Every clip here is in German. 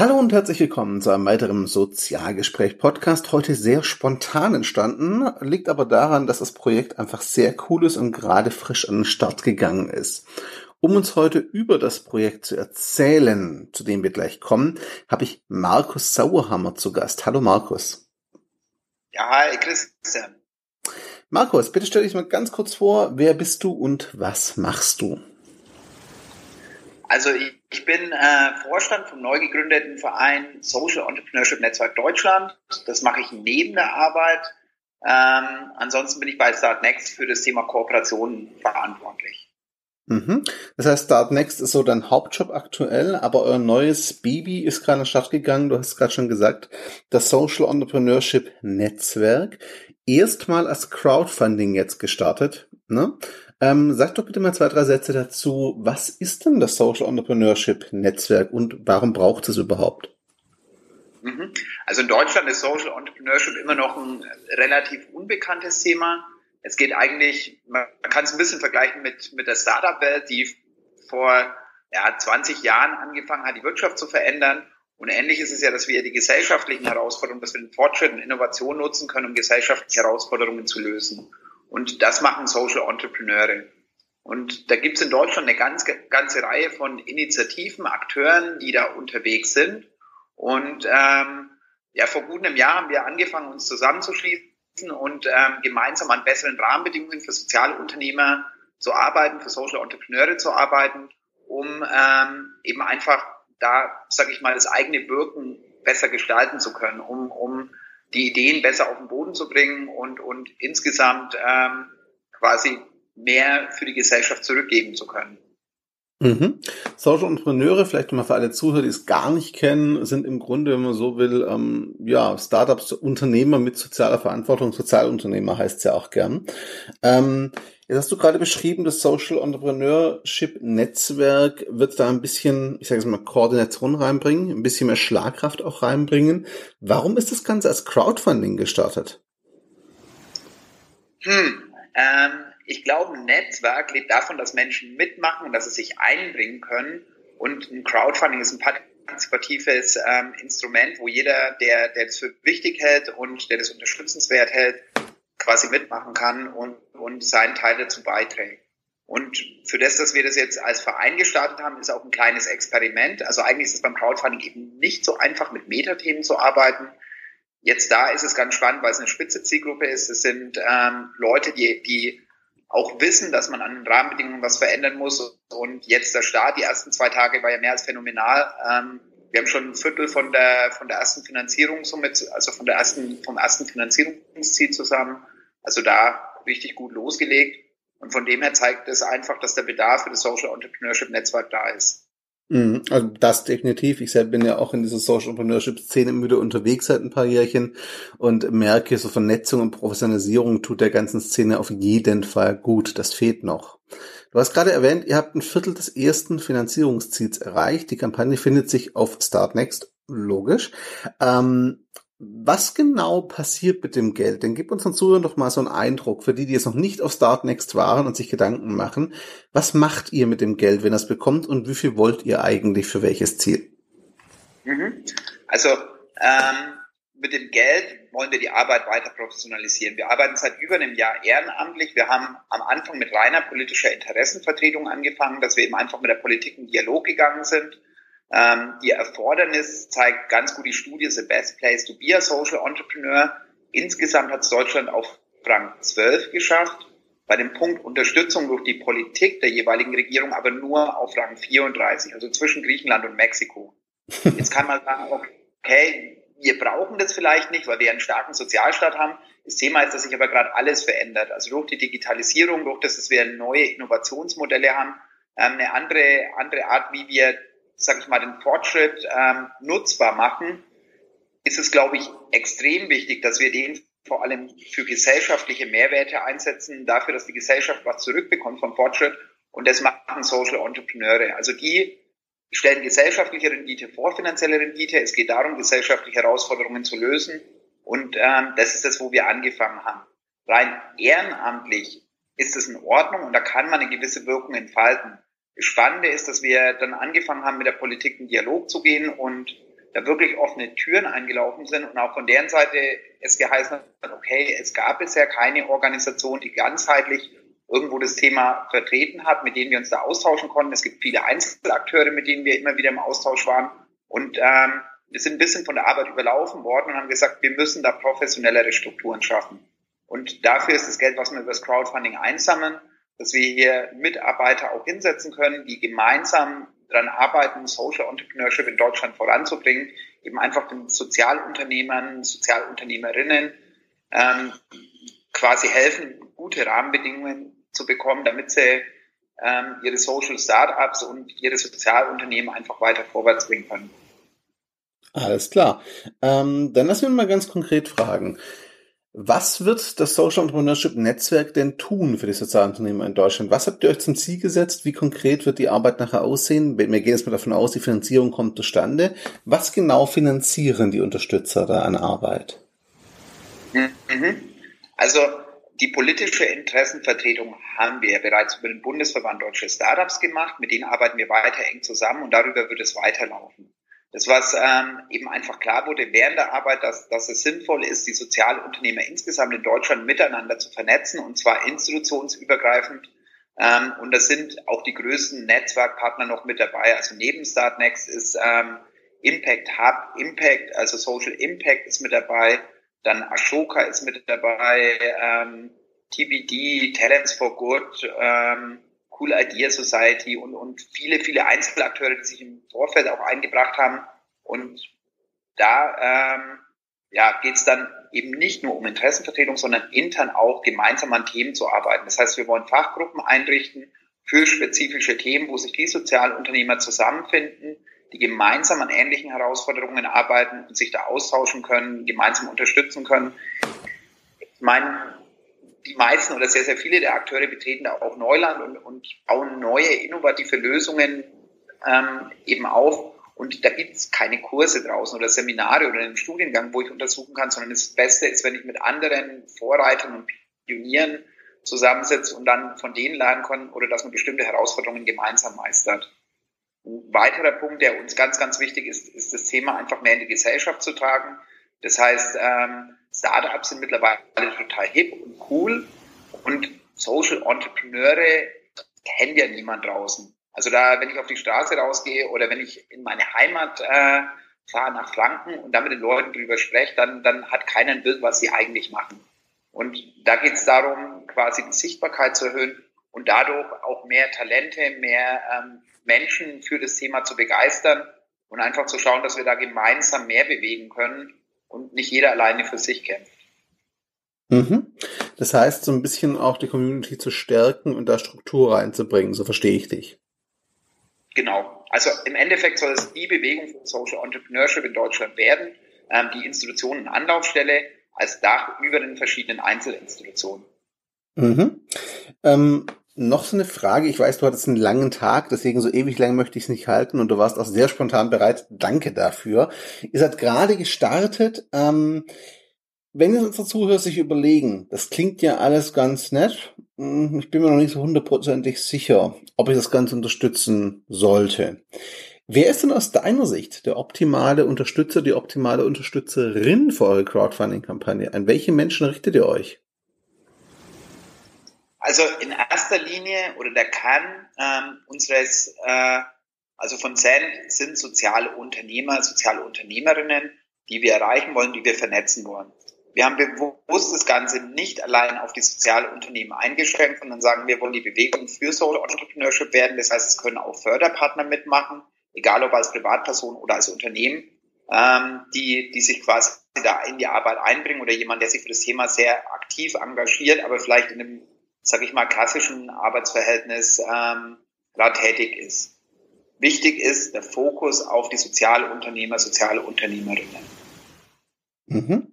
Hallo und herzlich willkommen zu einem weiteren Sozialgespräch-Podcast. Heute sehr spontan entstanden, liegt aber daran, dass das Projekt einfach sehr cool ist und gerade frisch an den Start gegangen ist. Um uns heute über das Projekt zu erzählen, zu dem wir gleich kommen, habe ich Markus Sauerhammer zu Gast. Hallo Markus. Ja, hi Christian. Markus, bitte stell dich mal ganz kurz vor, wer bist du und was machst du? Also ich, ich bin äh, Vorstand vom neu gegründeten Verein Social Entrepreneurship Netzwerk Deutschland. Das mache ich neben der Arbeit. Ähm, ansonsten bin ich bei Startnext für das Thema Kooperationen verantwortlich. Mhm. Das heißt, Startnext ist so dein Hauptjob aktuell, aber euer neues Baby ist gerade in die Stadt gegangen. Du hast gerade schon gesagt, das Social Entrepreneurship Netzwerk. Erstmal als Crowdfunding jetzt gestartet. Ne? Ähm, sag doch bitte mal zwei, drei Sätze dazu. Was ist denn das Social Entrepreneurship Netzwerk und warum braucht es überhaupt? Mhm. Also in Deutschland ist Social Entrepreneurship immer noch ein relativ unbekanntes Thema. Es geht eigentlich, man kann es ein bisschen vergleichen mit, mit der Startup-Welt, die vor ja, 20 Jahren angefangen hat, die Wirtschaft zu verändern. Und ähnlich ist es ja, dass wir die gesellschaftlichen Herausforderungen, dass wir den Fortschritt und Innovation nutzen können, um gesellschaftliche Herausforderungen zu lösen. Und das machen Social Entrepreneure. Und da gibt es in Deutschland eine ganz, ganze Reihe von Initiativen, Akteuren, die da unterwegs sind. Und ähm, ja, vor gut einem Jahr haben wir angefangen, uns zusammenzuschließen und ähm, gemeinsam an besseren Rahmenbedingungen für soziale Unternehmer zu arbeiten, für Social Entrepreneure zu arbeiten, um ähm, eben einfach da, sage ich mal, das eigene Wirken besser gestalten zu können, um, um die Ideen besser auf den Boden zu bringen und, und insgesamt ähm, quasi mehr für die Gesellschaft zurückgeben zu können. Mhm. Social Entrepreneure, vielleicht mal für alle Zuhörer, die es gar nicht kennen, sind im Grunde, wenn man so will, ähm, ja, Startups, Unternehmer mit sozialer Verantwortung, Sozialunternehmer heißt es ja auch gern. Ähm, Jetzt hast du gerade beschrieben, das Social Entrepreneurship Netzwerk wird da ein bisschen, ich sage es mal, Koordination reinbringen, ein bisschen mehr Schlagkraft auch reinbringen. Warum ist das Ganze als Crowdfunding gestartet? Hm, ähm, ich glaube, ein Netzwerk lebt davon, dass Menschen mitmachen und dass sie sich einbringen können. Und ein Crowdfunding ist ein partizipatives ähm, Instrument, wo jeder, der, der das für wichtig hält und der das unterstützenswert hält, quasi mitmachen kann und, und seinen Teil dazu beiträgt. Und für das, dass wir das jetzt als Verein gestartet haben, ist auch ein kleines Experiment. Also eigentlich ist es beim Crowdfunding eben nicht so einfach, mit Metathemen zu arbeiten. Jetzt da ist es ganz spannend, weil es eine spitze Zielgruppe ist. Es sind ähm, Leute, die, die auch wissen, dass man an den Rahmenbedingungen was verändern muss. Und jetzt der Start, die ersten zwei Tage war ja mehr als phänomenal. Ähm, wir haben schon ein Viertel von der, von der ersten Finanzierung somit, also von der ersten, vom ersten Finanzierungsziel zusammen. Also da richtig gut losgelegt. Und von dem her zeigt es einfach, dass der Bedarf für das Social Entrepreneurship Netzwerk da ist. Mhm, also das definitiv. Ich selbst bin ja auch in dieser Social Entrepreneurship Szene wieder unterwegs seit ein paar Jährchen und merke, so Vernetzung und Professionalisierung tut der ganzen Szene auf jeden Fall gut. Das fehlt noch. Du hast gerade erwähnt, ihr habt ein Viertel des ersten Finanzierungsziels erreicht. Die Kampagne findet sich auf Startnext, logisch. Ähm, was genau passiert mit dem Geld? Denn gib uns dann Zuhörern doch mal so einen Eindruck für die, die jetzt noch nicht auf Startnext waren und sich Gedanken machen. Was macht ihr mit dem Geld, wenn ihr es bekommt und wie viel wollt ihr eigentlich für welches Ziel? Mhm. Also ähm, mit dem Geld wollen wir die Arbeit weiter professionalisieren. Wir arbeiten seit über einem Jahr ehrenamtlich. Wir haben am Anfang mit reiner politischer Interessenvertretung angefangen, dass wir eben einfach mit der Politik in Dialog gegangen sind ähm, die Erfordernis zeigt ganz gut die Studie The Best Place to Be a Social Entrepreneur. Insgesamt hat es Deutschland auf Rang 12 geschafft. Bei dem Punkt Unterstützung durch die Politik der jeweiligen Regierung aber nur auf Rang 34, also zwischen Griechenland und Mexiko. Jetzt kann man sagen, okay, wir brauchen das vielleicht nicht, weil wir einen starken Sozialstaat haben. Das Thema ist, dass sich aber gerade alles verändert. Also durch die Digitalisierung, durch das, dass wir neue Innovationsmodelle haben, ähm, eine andere, andere Art, wie wir sag ich mal, den Fortschritt ähm, nutzbar machen, ist es, glaube ich, extrem wichtig, dass wir den vor allem für gesellschaftliche Mehrwerte einsetzen, dafür, dass die Gesellschaft was zurückbekommt vom Fortschritt. Und das machen Social Entrepreneure. Also die stellen gesellschaftliche Rendite vor finanzielle Rendite. Es geht darum, gesellschaftliche Herausforderungen zu lösen. Und ähm, das ist das, wo wir angefangen haben. Rein ehrenamtlich ist es in Ordnung und da kann man eine gewisse Wirkung entfalten. Spannende ist, dass wir dann angefangen haben, mit der Politik in Dialog zu gehen und da wirklich offene Türen eingelaufen sind und auch von deren Seite es geheißen hat, okay, es gab bisher keine Organisation, die ganzheitlich irgendwo das Thema vertreten hat, mit denen wir uns da austauschen konnten. Es gibt viele Einzelakteure, mit denen wir immer wieder im Austausch waren. Und ähm, wir sind ein bisschen von der Arbeit überlaufen worden und haben gesagt, wir müssen da professionellere Strukturen schaffen. Und dafür ist das Geld, was wir über das Crowdfunding einsammeln, dass wir hier Mitarbeiter auch hinsetzen können, die gemeinsam daran arbeiten, Social Entrepreneurship in Deutschland voranzubringen, eben einfach den Sozialunternehmern, Sozialunternehmerinnen ähm, quasi helfen, gute Rahmenbedingungen zu bekommen, damit sie ähm, ihre Social Startups und ihre Sozialunternehmen einfach weiter vorwärts bringen können. Alles klar. Ähm, dann lassen wir mal ganz konkret fragen. Was wird das Social Entrepreneurship Netzwerk denn tun für die Sozialunternehmen in Deutschland? Was habt ihr euch zum Ziel gesetzt? Wie konkret wird die Arbeit nachher aussehen? Wir gehen jetzt mal davon aus, die Finanzierung kommt zustande. Was genau finanzieren die Unterstützer da an Arbeit? Mhm. Also die politische Interessenvertretung haben wir bereits über den Bundesverband Deutsche Startups gemacht. Mit denen arbeiten wir weiter eng zusammen und darüber wird es weiterlaufen. Das, was ähm, eben einfach klar wurde während der Arbeit, dass, dass es sinnvoll ist, die Sozialunternehmer insgesamt in Deutschland miteinander zu vernetzen und zwar institutionsübergreifend. Ähm, und das sind auch die größten Netzwerkpartner noch mit dabei. Also neben Startnext ist ähm, Impact Hub, Impact, also Social Impact ist mit dabei. Dann Ashoka ist mit dabei, ähm, TBD, Talents for Good, ähm, Cool Idea Society und, und viele, viele Einzelakteure, die sich im Vorfeld auch eingebracht haben. Und da ähm, ja, geht es dann eben nicht nur um Interessenvertretung, sondern intern auch gemeinsam an Themen zu arbeiten. Das heißt, wir wollen Fachgruppen einrichten für spezifische Themen, wo sich die Sozialunternehmer zusammenfinden, die gemeinsam an ähnlichen Herausforderungen arbeiten und sich da austauschen können, gemeinsam unterstützen können. Ich meine, die meisten oder sehr, sehr viele der Akteure betreten da auch Neuland und, und bauen neue, innovative Lösungen ähm, eben auf. Und da gibt es keine Kurse draußen oder Seminare oder einen Studiengang, wo ich untersuchen kann, sondern das Beste ist, wenn ich mit anderen Vorreitern und Pionieren zusammensitze und dann von denen lernen kann oder dass man bestimmte Herausforderungen gemeinsam meistert. Ein weiterer Punkt, der uns ganz, ganz wichtig ist, ist das Thema einfach mehr in die Gesellschaft zu tragen. Das heißt, ähm, Startups sind mittlerweile total hip und cool und Social Entrepreneure kennt ja niemand draußen. Also da, wenn ich auf die Straße rausgehe oder wenn ich in meine Heimat äh, fahre nach Franken und da mit den Leuten drüber spreche, dann, dann hat keiner ein Bild, was sie eigentlich machen. Und da geht es darum, quasi die Sichtbarkeit zu erhöhen und dadurch auch mehr Talente, mehr ähm, Menschen für das Thema zu begeistern und einfach zu schauen, dass wir da gemeinsam mehr bewegen können und nicht jeder alleine für sich kämpft. Mhm. Das heißt, so ein bisschen auch die Community zu stärken und da Struktur reinzubringen, so verstehe ich dich. Genau. Also im Endeffekt soll es die Bewegung für Social Entrepreneurship in Deutschland werden, ähm, die Institutionen Anlaufstelle als Dach über den verschiedenen Einzelinstitutionen. Mhm. Ähm, noch so eine Frage. Ich weiß, du hattest einen langen Tag, deswegen so ewig lang möchte ich es nicht halten und du warst auch sehr spontan bereit. Danke dafür. Ihr seid gerade gestartet. Ähm, wenn jetzt unsere Zuhörer sich überlegen, das klingt ja alles ganz nett. Hm, ich bin mir noch nicht so hundertprozentig sicher, ob ich das Ganze unterstützen sollte. Wer ist denn aus deiner Sicht der optimale Unterstützer, die optimale Unterstützerin für eure Crowdfunding-Kampagne? An welche Menschen richtet ihr euch? Also in erster Linie oder der Kern ähm, unseres, äh, also von Send sind soziale Unternehmer, soziale Unternehmerinnen, die wir erreichen wollen, die wir vernetzen wollen. Wir haben bewusst das Ganze nicht allein auf die soziale Unternehmen eingeschränkt, sondern sagen, wir wollen die Bewegung für Social Entrepreneurship werden. Das heißt, es können auch Förderpartner mitmachen, egal ob als Privatperson oder als Unternehmen, ähm, die, die sich quasi da in die Arbeit einbringen oder jemand, der sich für das Thema sehr aktiv engagiert, aber vielleicht in einem sage ich mal, klassischen Arbeitsverhältnis ähm, da tätig ist. Wichtig ist der Fokus auf die soziale Unternehmer, soziale Unternehmerinnen. Mhm.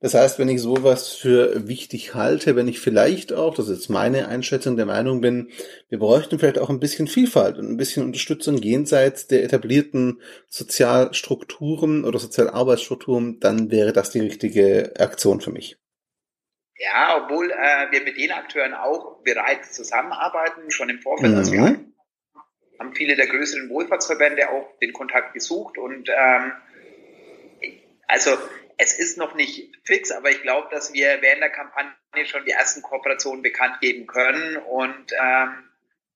Das heißt, wenn ich sowas für wichtig halte, wenn ich vielleicht auch, das ist jetzt meine Einschätzung der Meinung bin, wir bräuchten vielleicht auch ein bisschen Vielfalt und ein bisschen Unterstützung jenseits der etablierten Sozialstrukturen oder Sozialarbeitsstrukturen, dann wäre das die richtige Aktion für mich. Ja, obwohl äh, wir mit den Akteuren auch bereits zusammenarbeiten, schon im Vorfeld. Mhm. Also wir haben viele der größeren Wohlfahrtsverbände auch den Kontakt gesucht und ähm, Also es ist noch nicht fix, aber ich glaube, dass wir während der Kampagne schon die ersten Kooperationen bekannt geben können und ähm,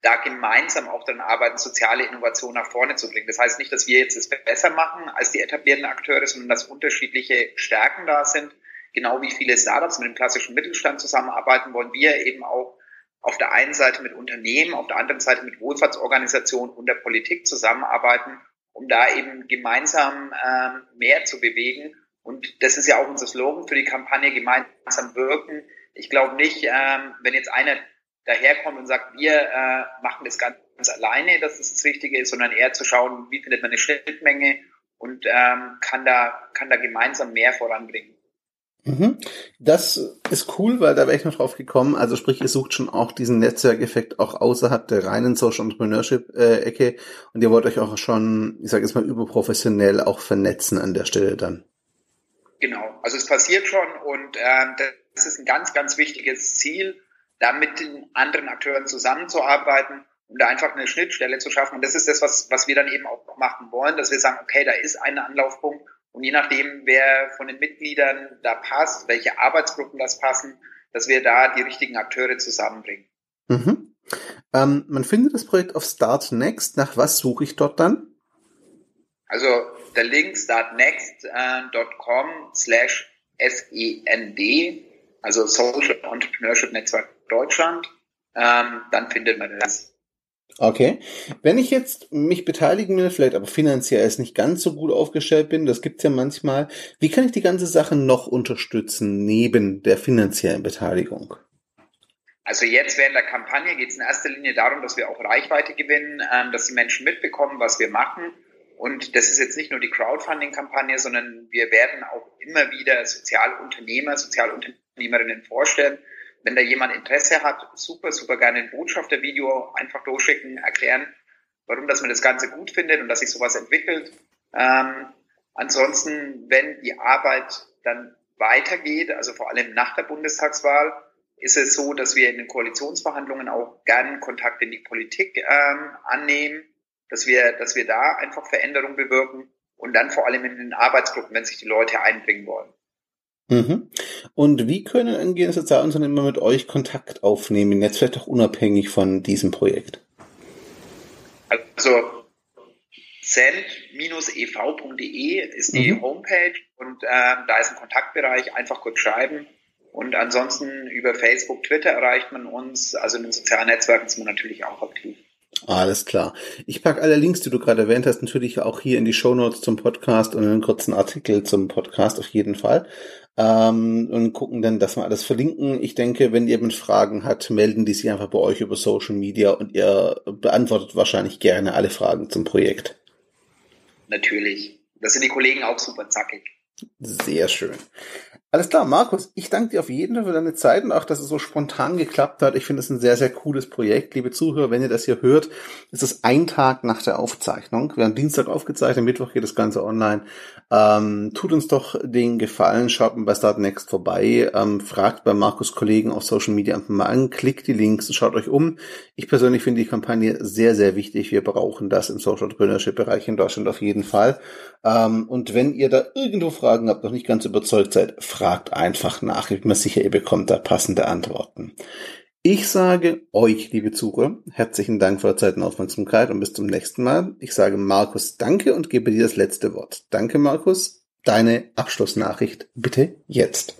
da gemeinsam auch daran arbeiten, soziale Innovation nach vorne zu bringen. Das heißt nicht, dass wir jetzt es besser machen als die etablierten Akteure, sondern dass unterschiedliche Stärken da sind. Genau wie viele Startups mit dem klassischen Mittelstand zusammenarbeiten, wollen wir eben auch auf der einen Seite mit Unternehmen, auf der anderen Seite mit Wohlfahrtsorganisationen und der Politik zusammenarbeiten, um da eben gemeinsam ähm, mehr zu bewegen. Und das ist ja auch unser Slogan für die Kampagne, gemeinsam wirken. Ich glaube nicht, ähm, wenn jetzt einer daherkommt und sagt, wir äh, machen das ganz alleine, dass das das Richtige ist, sondern eher zu schauen, wie findet man eine Schnittmenge und ähm, kann da kann da gemeinsam mehr voranbringen. Mhm. Das ist cool, weil da wäre ich noch drauf gekommen. Also sprich, ihr sucht schon auch diesen Netzwerkeffekt auch außerhalb der reinen Social Entrepreneurship äh, und ihr wollt euch auch schon, ich sage jetzt mal, überprofessionell auch vernetzen an der Stelle dann. Genau, also es passiert schon und ähm, das ist ein ganz, ganz wichtiges Ziel, da mit den anderen Akteuren zusammenzuarbeiten um da einfach eine Schnittstelle zu schaffen. Und das ist das, was, was wir dann eben auch machen wollen, dass wir sagen, okay, da ist ein Anlaufpunkt und je nachdem, wer von den Mitgliedern da passt, welche Arbeitsgruppen das passen, dass wir da die richtigen Akteure zusammenbringen. Mhm. Ähm, man findet das Projekt auf Startnext. Nach was suche ich dort dann? Also der Link startnext.com slash SEND, also Social Entrepreneurship Netzwerk Deutschland. Ähm, dann findet man das. Okay. Wenn ich jetzt mich beteiligen will, vielleicht aber finanziell erst nicht ganz so gut aufgestellt bin, das gibt's ja manchmal, wie kann ich die ganze Sache noch unterstützen neben der finanziellen Beteiligung? Also jetzt während der Kampagne geht es in erster Linie darum, dass wir auch Reichweite gewinnen, ähm, dass die Menschen mitbekommen, was wir machen. Und das ist jetzt nicht nur die Crowdfunding-Kampagne, sondern wir werden auch immer wieder Sozialunternehmer, Sozialunternehmerinnen vorstellen, wenn da jemand Interesse hat, super, super gerne ein Botschaftervideo einfach durchschicken, erklären, warum dass man das Ganze gut findet und dass sich sowas entwickelt. Ähm, ansonsten, wenn die Arbeit dann weitergeht, also vor allem nach der Bundestagswahl, ist es so, dass wir in den Koalitionsverhandlungen auch gern Kontakt in die Politik ähm, annehmen, dass wir, dass wir da einfach Veränderungen bewirken und dann vor allem in den Arbeitsgruppen, wenn sich die Leute einbringen wollen. Mhm. Und wie können angehende Sozialunternehmer mit euch Kontakt aufnehmen, jetzt vielleicht auch unabhängig von diesem Projekt? Also cent-ev.de ist die mhm. Homepage und äh, da ist ein Kontaktbereich, einfach kurz schreiben. Und ansonsten über Facebook, Twitter erreicht man uns. Also in den sozialen Netzwerken sind wir natürlich auch aktiv. Alles klar. Ich packe alle Links, die du gerade erwähnt hast, natürlich auch hier in die Show Notes zum Podcast und einen kurzen Artikel zum Podcast auf jeden Fall ähm, und gucken dann, dass wir alles verlinken. Ich denke, wenn jemand Fragen hat, melden die sich einfach bei euch über Social Media und ihr beantwortet wahrscheinlich gerne alle Fragen zum Projekt. Natürlich. Das sind die Kollegen auch super zackig. Sehr schön. Alles klar, Markus, ich danke dir auf jeden Fall für deine Zeit und auch, dass es so spontan geklappt hat. Ich finde es ein sehr, sehr cooles Projekt. Liebe Zuhörer, wenn ihr das hier hört, ist es ein Tag nach der Aufzeichnung. Wir haben Dienstag aufgezeichnet, Mittwoch geht das Ganze online. Ähm, tut uns doch den Gefallen, schaut mal bei Start Next vorbei, ähm, fragt bei Markus Kollegen auf Social Media einfach mal an, klickt die Links und schaut euch um. Ich persönlich finde die Kampagne sehr, sehr wichtig. Wir brauchen das im Social Entrepreneurship Bereich in Deutschland auf jeden Fall. Ähm, und wenn ihr da irgendwo Fragen habt, noch nicht ganz überzeugt seid, fragt einfach nach. Ich bin mir sicher, ihr bekommt da passende Antworten. Ich sage euch, liebe Zuhörer, herzlichen Dank für eure Zeit und Aufmerksamkeit und bis zum nächsten Mal. Ich sage Markus Danke und gebe dir das letzte Wort. Danke, Markus. Deine Abschlussnachricht bitte jetzt.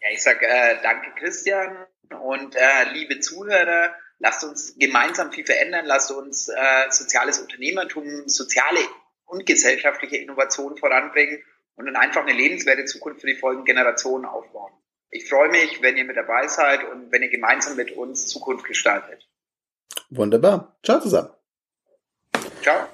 Ja, ich sage äh, Danke, Christian und äh, liebe Zuhörer. Lasst uns gemeinsam viel verändern. Lasst uns äh, soziales Unternehmertum, soziale und gesellschaftliche Innovation voranbringen und dann einfach eine lebenswerte Zukunft für die folgenden Generationen aufbauen. Ich freue mich, wenn ihr mit dabei seid und wenn ihr gemeinsam mit uns Zukunft gestaltet. Wunderbar. Ciao zusammen. Ciao.